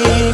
You.